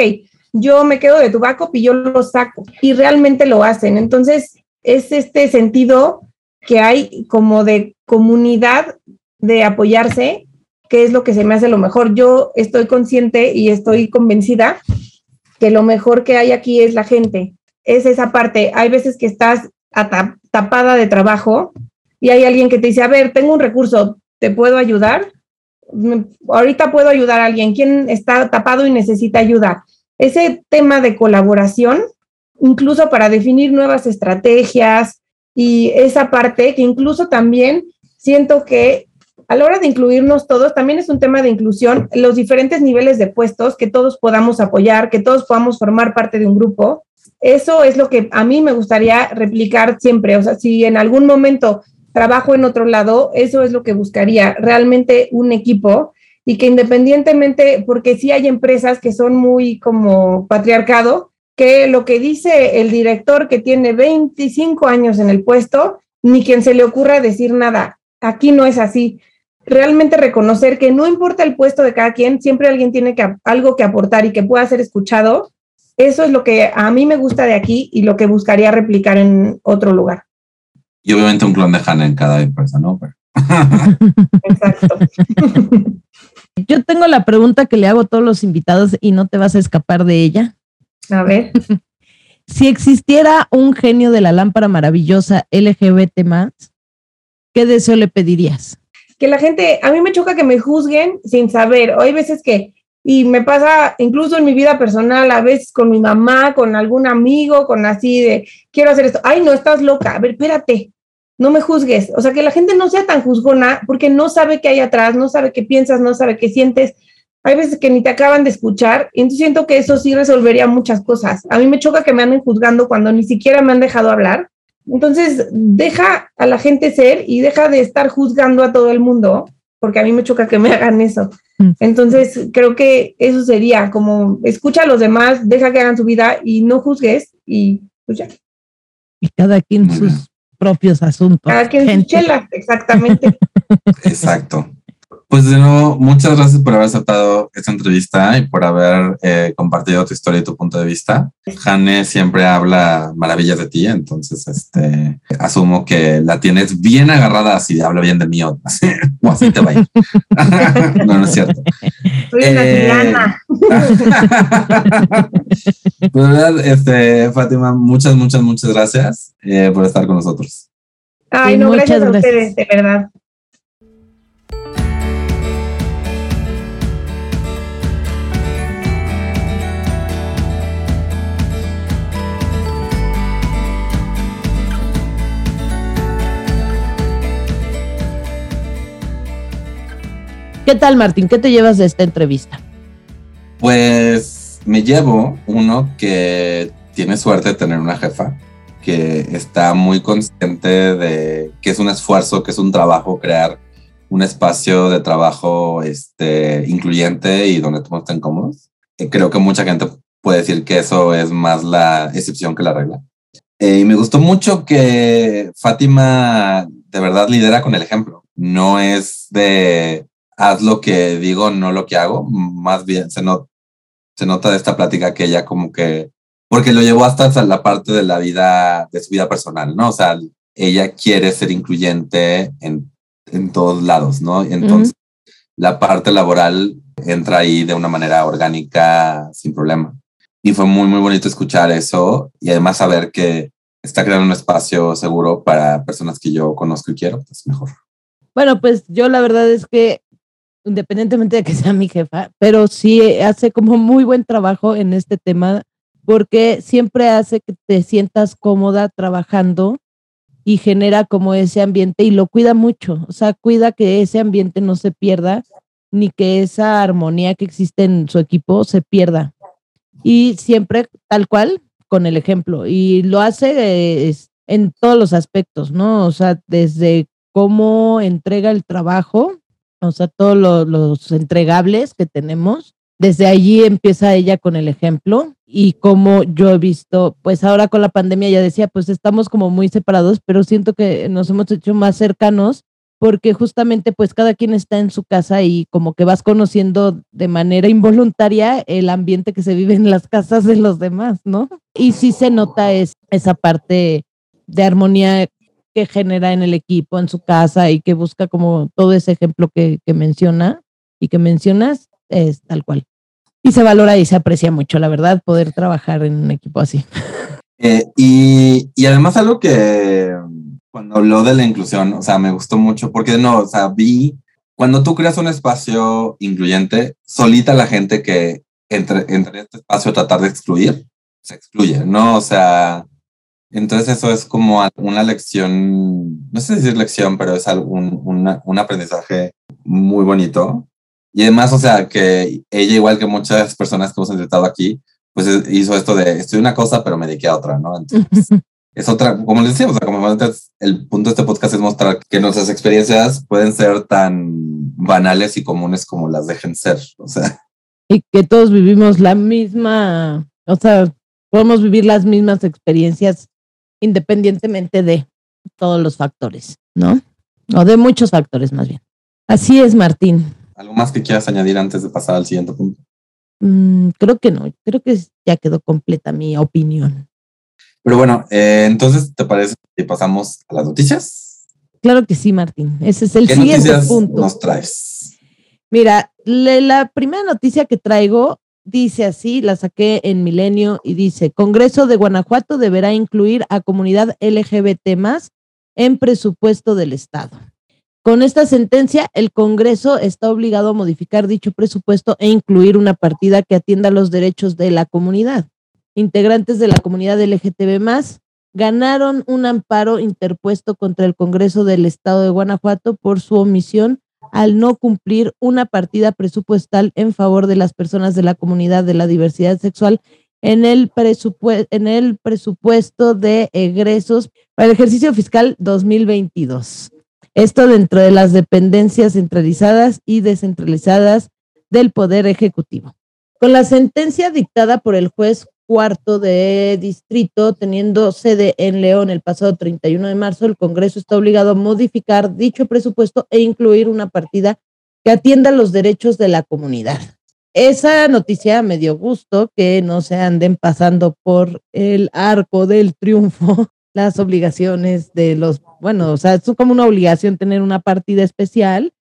yo me quedo de tu backup y yo lo saco y realmente lo hacen. Entonces, es este sentido que hay como de comunidad de apoyarse, que es lo que se me hace lo mejor. Yo estoy consciente y estoy convencida que lo mejor que hay aquí es la gente. Es esa parte. Hay veces que estás tapada de trabajo y hay alguien que te dice, a ver, tengo un recurso, ¿te puedo ayudar? Ahorita puedo ayudar a alguien, quien está tapado y necesita ayuda. Ese tema de colaboración, incluso para definir nuevas estrategias y esa parte que incluso también siento que a la hora de incluirnos todos, también es un tema de inclusión, los diferentes niveles de puestos, que todos podamos apoyar, que todos podamos formar parte de un grupo eso es lo que a mí me gustaría replicar siempre. O sea, si en algún momento trabajo en otro lado, eso es lo que buscaría, realmente un equipo y que independientemente, porque sí hay empresas que son muy como patriarcado, que lo que dice el director que tiene 25 años en el puesto, ni quien se le ocurra decir nada. Aquí no es así. Realmente reconocer que no importa el puesto de cada quien, siempre alguien tiene que, algo que aportar y que pueda ser escuchado eso es lo que a mí me gusta de aquí y lo que buscaría replicar en otro lugar. Y obviamente un clon de Hannah en cada empresa, ¿no? Exacto. Yo tengo la pregunta que le hago a todos los invitados y no te vas a escapar de ella. A ver. si existiera un genio de la lámpara maravillosa LGBT ¿qué deseo le pedirías? Que la gente, a mí me choca que me juzguen sin saber. O hay veces que Y me pasa incluso en mi vida personal, a veces con mi mamá, con algún amigo, con así de, quiero hacer esto. Ay, no, estás loca. A ver, espérate, no me juzgues. O sea, que la gente no sea tan juzgona porque no sabe qué hay atrás, no sabe qué piensas, no sabe qué sientes. Hay veces que ni te acaban de escuchar. Y entonces siento que eso sí resolvería muchas cosas. A mí me choca que me anden juzgando cuando ni siquiera me han dejado hablar. Entonces, deja a la gente ser y deja de estar juzgando a todo el mundo, porque a mí me choca que me hagan eso. Mm. Entonces, creo que eso sería como escucha a los demás, deja que hagan su vida y no juzgues y pues ya. Y cada quien sus propios asuntos. Cada quien sus chelas, exactamente. Exacto. Pues de nuevo, muchas gracias por haber aceptado esta entrevista y por haber eh, compartido tu historia y tu punto de vista. Jane siempre habla maravillas de ti, entonces este, asumo que la tienes bien agarrada si habla bien de mí o así, te va a ir. no, no es cierto. Soy una eh, pues verdad, este, Fátima, muchas, muchas, muchas gracias eh, por estar con nosotros. Ay, no, gracias a ustedes, de verdad. ¿Qué tal, Martín? ¿Qué te llevas de esta entrevista? Pues me llevo uno que tiene suerte de tener una jefa que está muy consciente de que es un esfuerzo, que es un trabajo crear un espacio de trabajo este, incluyente y donde todos estén cómodos. Eh, creo que mucha gente puede decir que eso es más la excepción que la regla. Eh, y me gustó mucho que Fátima de verdad lidera con el ejemplo. No es de haz lo que digo, no lo que hago. Más bien se, se nota de esta plática que ella como que, porque lo llevó hasta la parte de la vida, de su vida personal, ¿no? O sea, ella quiere ser incluyente en, en todos lados, ¿no? Entonces, la parte laboral entra ahí de una manera orgánica, sin problema. Y fue muy, muy bonito escuchar eso y además saber que está creando un espacio seguro para personas que yo conozco y quiero, pues mejor. Bueno, pues yo la verdad es que independientemente de que sea mi jefa, pero sí hace como muy buen trabajo en este tema porque siempre hace que te sientas cómoda trabajando y genera como ese ambiente y lo cuida mucho, o sea, cuida que ese ambiente no se pierda ni que esa armonía que existe en su equipo se pierda. Y siempre tal cual con el ejemplo y lo hace eh, en todos los aspectos, ¿no? O sea, desde cómo entrega el trabajo, o sea, todos los, entregables que tenemos. Desde allí empieza ella con el ejemplo y como yo he visto, pues ahora con la pandemia ya decía, pues estamos como muy separados, pero siento que nos hemos hecho más cercanos porque justamente pues cada quien está en su casa y como que vas conociendo de manera involuntaria el ambiente que se vive en las casas de los demás, ¿no? Y sí se nota es, esa parte de armonía que genera en el equipo, en su casa y que busca como todo ese ejemplo que, menciona y que mencionas es tal cual. Y se valora y se aprecia mucho, la verdad, poder trabajar en un equipo así. Eh, y, y, además algo que cuando habló de la inclusión, o sea, me gustó mucho porque no, o sea, vi cuando tú creas un espacio incluyente, solita la gente que entre, entre este espacio tratar de excluir, se excluye, ¿no? O sea, entonces eso es como una lección, no sé decir lección, pero es algún, un aprendizaje muy bonito. Y además, o sea, que ella, igual que muchas personas que hemos entrevistado aquí, pues hizo esto de, estoy una cosa, pero me dediqué a otra, ¿no? Entonces, es otra, como les decía, o sea, como antes, el punto de este podcast es mostrar que nuestras experiencias pueden ser tan banales y comunes como las dejen ser, o sea. Y que todos vivimos la misma, o sea, podemos vivir las mismas experiencias independientemente de todos los factores, ¿no? O de muchos factores más bien. Así es, Martín. ¿Algo más que quieras añadir antes de pasar al siguiente punto? Mm, creo que no, creo que ya quedó completa mi opinión. Pero bueno, eh, entonces, ¿te parece que pasamos a las noticias? Claro que sí, Martín. Ese es el siguiente punto. Nos traes. Mira, la primera noticia que traigo dice así, la saqué en Milenio y dice, Congreso de Guanajuato deberá incluir a comunidad LGBT más en presupuesto del Estado. Con esta sentencia, el Congreso está obligado a modificar dicho presupuesto e incluir una partida que atienda los derechos de la comunidad. Integrantes de la comunidad LGTB ganaron un amparo interpuesto contra el Congreso del Estado de Guanajuato por su omisión al no cumplir una partida presupuestal en favor de las personas de la comunidad de la diversidad sexual en el, en el presupuesto de egresos para el ejercicio fiscal 2022. Esto dentro de las dependencias centralizadas y descentralizadas del Poder Ejecutivo. Con la sentencia dictada por el juez cuarto de distrito, teniendo sede en León el pasado 31 de marzo, el Congreso está obligado a modificar dicho presupuesto e incluir una partida que atienda los derechos de la comunidad. Esa noticia me dio gusto que no se anden pasando por el arco del triunfo las obligaciones de los, bueno, o sea, es como una obligación tener una partida especial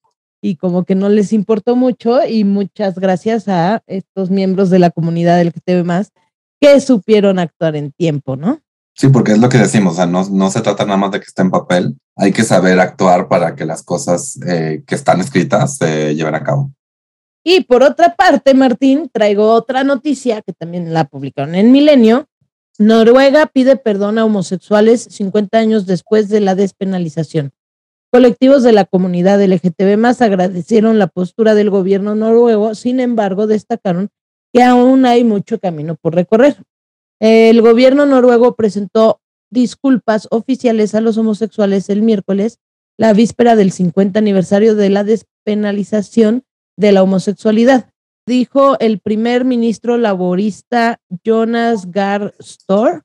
y como que no les importó mucho y muchas gracias a estos miembros de la comunidad LGTB más que supieron actuar en tiempo, ¿no? Sí, porque es lo que decimos, o sea, no, no se trata nada más de que esté en papel, hay que saber actuar para que las cosas eh, que están escritas se lleven a cabo. Y por otra parte, Martín, traigo otra noticia que también la publicaron en Milenio. Noruega pide perdón a homosexuales 50 años después de la despenalización. Colectivos de la comunidad LGTB más agradecieron la postura del gobierno noruego, sin embargo, destacaron que aún hay mucho camino por recorrer. El gobierno noruego presentó disculpas oficiales a los homosexuales el miércoles, la víspera del 50 aniversario de la despenalización de la homosexualidad. Dijo el primer ministro laborista Jonas Gahr Store,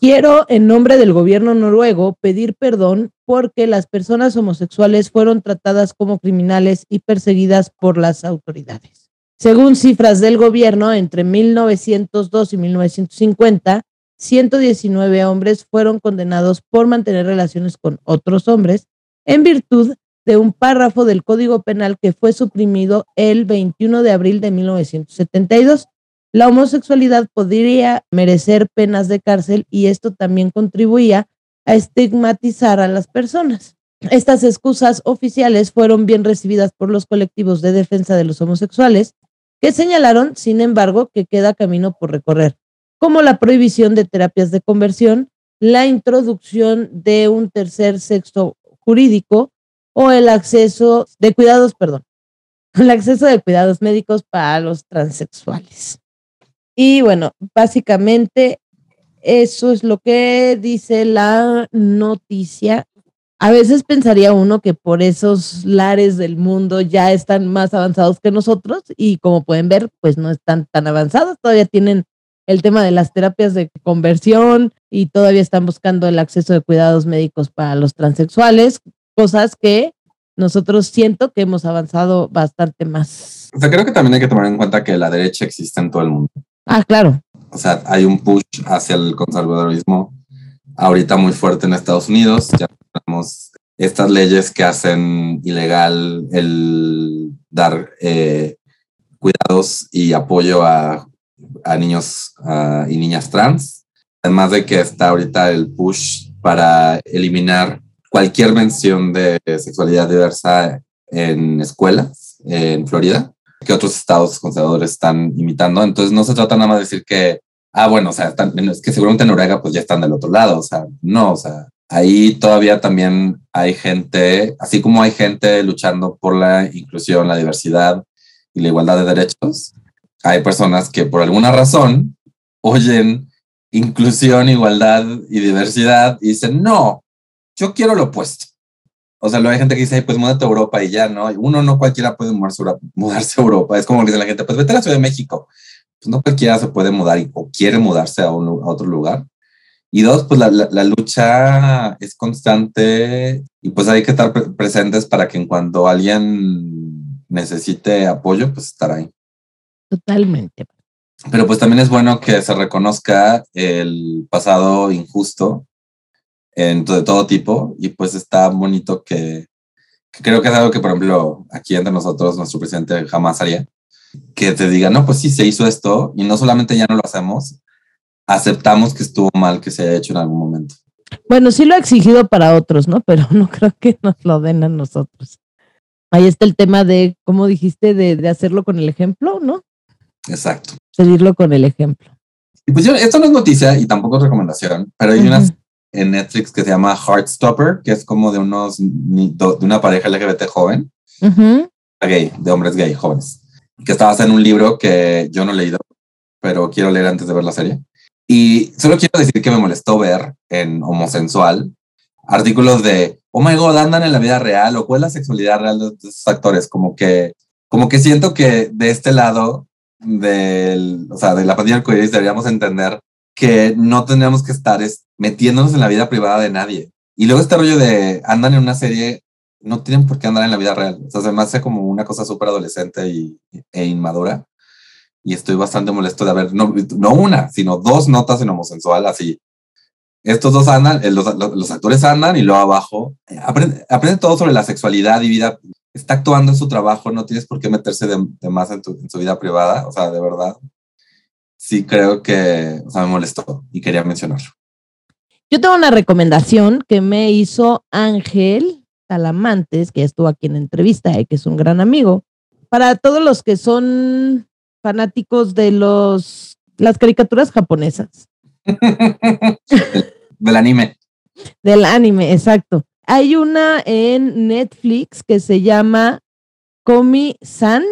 quiero en nombre del gobierno noruego pedir perdón porque las personas homosexuales fueron tratadas como criminales y perseguidas por las autoridades. Según cifras del gobierno, entre 1902 y 1950, 119 hombres fueron condenados por mantener relaciones con otros hombres en virtud de un párrafo del Código Penal que fue suprimido el 21 de abril de 1972. La homosexualidad podría merecer penas de cárcel y esto también contribuía a estigmatizar a las personas. Estas excusas oficiales fueron bien recibidas por los colectivos de defensa de los homosexuales que señalaron, sin embargo, que queda camino por recorrer, como la prohibición de terapias de conversión, la introducción de un tercer sexo jurídico o el acceso de cuidados, perdón, el acceso de cuidados médicos para los transexuales. Y bueno, básicamente eso es lo que dice la noticia a veces pensaría uno que por esos lares del mundo ya están más avanzados que nosotros y como pueden ver, pues no están tan avanzados, todavía tienen el tema de las terapias de conversión y todavía están buscando el acceso de cuidados médicos para los transexuales, cosas que nosotros siento que hemos avanzado bastante más. O sea, creo que también hay que tomar en cuenta que la derecha existe en todo el mundo. Ah, claro. O sea, hay un push hacia el conservadurismo ahorita muy fuerte en Estados Unidos. Ya tenemos estas leyes que hacen ilegal el dar eh, cuidados y apoyo a, a niños y niñas trans. Además de que está ahorita el push para eliminar cualquier mención de sexualidad diversa en escuelas en Florida, que otros estados conservadores están imitando. Entonces no se trata nada más de decir que ah, bueno, o sea, es que seguramente en Noruega pues ya están del otro lado, o sea, no, o sea, ahí todavía también hay gente, así como hay gente luchando por la inclusión, la diversidad y la igualdad de derechos, hay personas que por alguna razón oyen inclusión, igualdad y diversidad y dicen, no, yo quiero lo opuesto. O sea, luego hay gente que dice, pues múdate a Europa y ya, ¿no? Uno no cualquiera puede mudarse, a Europa. Es como dice la gente, pues vete a la Ciudad de México pues no cualquiera se puede mudar o quiere mudarse a, otro lugar. Y dos, pues la, la, lucha es constante y pues hay que estar presentes para que en cuanto alguien necesite apoyo, pues estar ahí. Totalmente. Pero pues también es bueno que se reconozca el pasado injusto en, de todo tipo y pues está bonito que, que creo que es algo que, por ejemplo, aquí entre nosotros, nuestro presidente jamás haría que te diga, no, pues sí, se hizo esto y no solamente ya no lo hacemos, aceptamos que estuvo mal que se haya hecho en algún momento. Bueno, sí lo ha exigido para otros, ¿no? Pero no creo que nos lo den a nosotros. Ahí está el tema de, como dijiste, de, de hacerlo con el ejemplo, ¿no? Exacto. Seguirlo con el ejemplo. Y pues yo, esto no es noticia y tampoco es recomendación, pero hay Ujú. unas en Netflix que se llama Heartstopper, que es como de unos de una pareja LGBT joven, gay, de hombres gay jóvenes, que está basada en un libro que yo no he leído, pero quiero leer antes de ver la serie. Y solo quiero decir que me molestó ver en Homosensual artículos de, oh my god, andan en la vida real o cuál es la sexualidad real de estos actores, como que, como que siento que de este lado del, o sea, de la pandilla arcoíris deberíamos entender que no tendríamos que estar es, metiéndonos en la vida privada de nadie. Y luego este rollo de andan en una serie, no tienen por qué andar en la vida real. O sea, se me hace como una cosa súper adolescente y, e inmadura. Y estoy bastante molesto de haber, no, no una, sino dos notas en homosensual así. Estos dos andan, eh, los, los, actores andan y luego abajo eh, aprende, aprende todo sobre la sexualidad y vida. Está actuando en su trabajo, no tienes por qué meterse de, de más en, tu, en su vida privada. O sea, de verdad, sí creo que, o sea, me molestó y quería mencionarlo. Yo tengo una recomendación que me hizo Ángel Talamantes, que estuvo aquí en entrevista y que es un gran amigo. Para todos los que son fanáticos de los las caricaturas japonesas. Del anime. Del anime, exacto. Hay una en Netflix que se llama Komi-san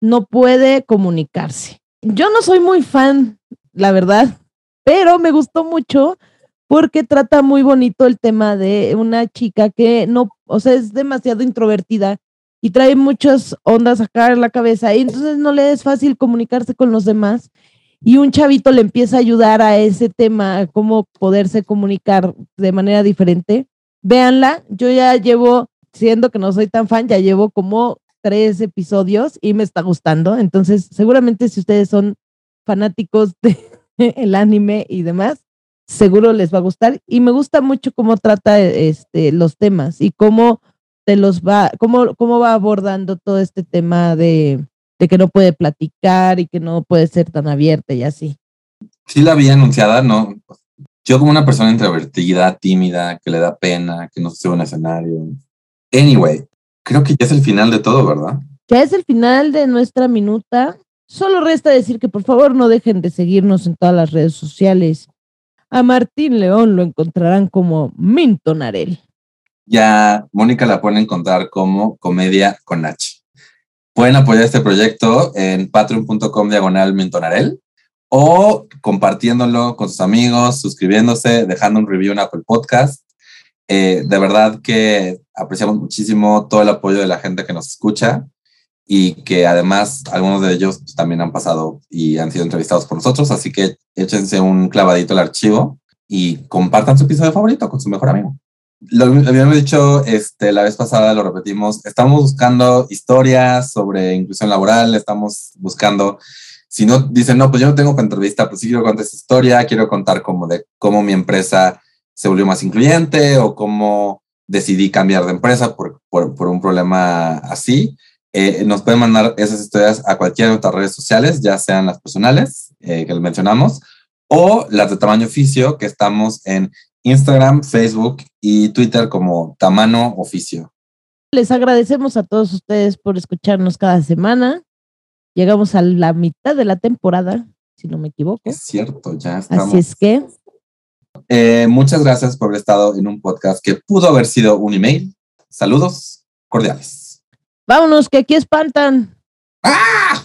no puede comunicarse. Yo no soy muy fan, la verdad, pero me gustó mucho porque trata muy bonito el tema de una chica que no, o sea, es demasiado introvertida y trae muchas ondas acá en la cabeza y entonces no le es fácil comunicarse con los demás y un chavito le empieza a ayudar a ese tema, a cómo poderse comunicar de manera diferente. Véanla, yo ya llevo, siendo que no soy tan fan, ya llevo como tres episodios y me está gustando. Entonces, seguramente si ustedes son fanáticos del el anime y demás, seguro les va a gustar. Y me gusta mucho cómo trata este, los temas y cómo te los va, cómo, cómo va abordando todo este tema de, de que no puede platicar y que no puede ser tan abierta y así. Sí la vi anunciada, no. Yo como una persona introvertida, tímida, que le da pena, que no se sube a un escenario. Anyway, creo que ya es el final de todo, ¿verdad? Ya es el final de nuestra minuta. Solo resta decir que por favor no dejen de seguirnos en todas las redes sociales. A Martín León lo encontrarán como Minton Arel. Ya Mónica la pueden encontrar como Comedia con H. Pueden apoyar este proyecto en patreon.com diagonal mintonarel o compartiéndolo con sus amigos, suscribiéndose, dejando un review en Apple Podcast. Eh, de verdad que apreciamos muchísimo todo el apoyo de la gente que nos escucha y que además algunos de ellos también han pasado y han sido entrevistados por nosotros, así que échense un clavadito al archivo y compartan su episodio favorito con su mejor amigo. Lo habíamos dicho este, la vez pasada, lo repetimos, estamos buscando historias sobre inclusión laboral, estamos buscando, si no dicen, no, pues yo no tengo entrevista, pues sí quiero contar esa historia, quiero contar como de cómo mi empresa se volvió más incluyente o cómo decidí cambiar de empresa por, por, por un problema así. Eh, nos pueden mandar esas historias a cualquiera de nuestras redes sociales, ya sean las personales eh, que mencionamos o las de tamaño oficio, que estamos en Instagram, Facebook y Twitter como Tamano Oficio. Les agradecemos a todos ustedes por escucharnos cada semana. Llegamos a la mitad de la temporada, si no me equivoco. Es cierto, ya estamos. Así es que. Eh, muchas gracias por haber estado en un podcast que pudo haber sido un email. Saludos cordiales. Vámonos, que aquí espantan. ¡Ah!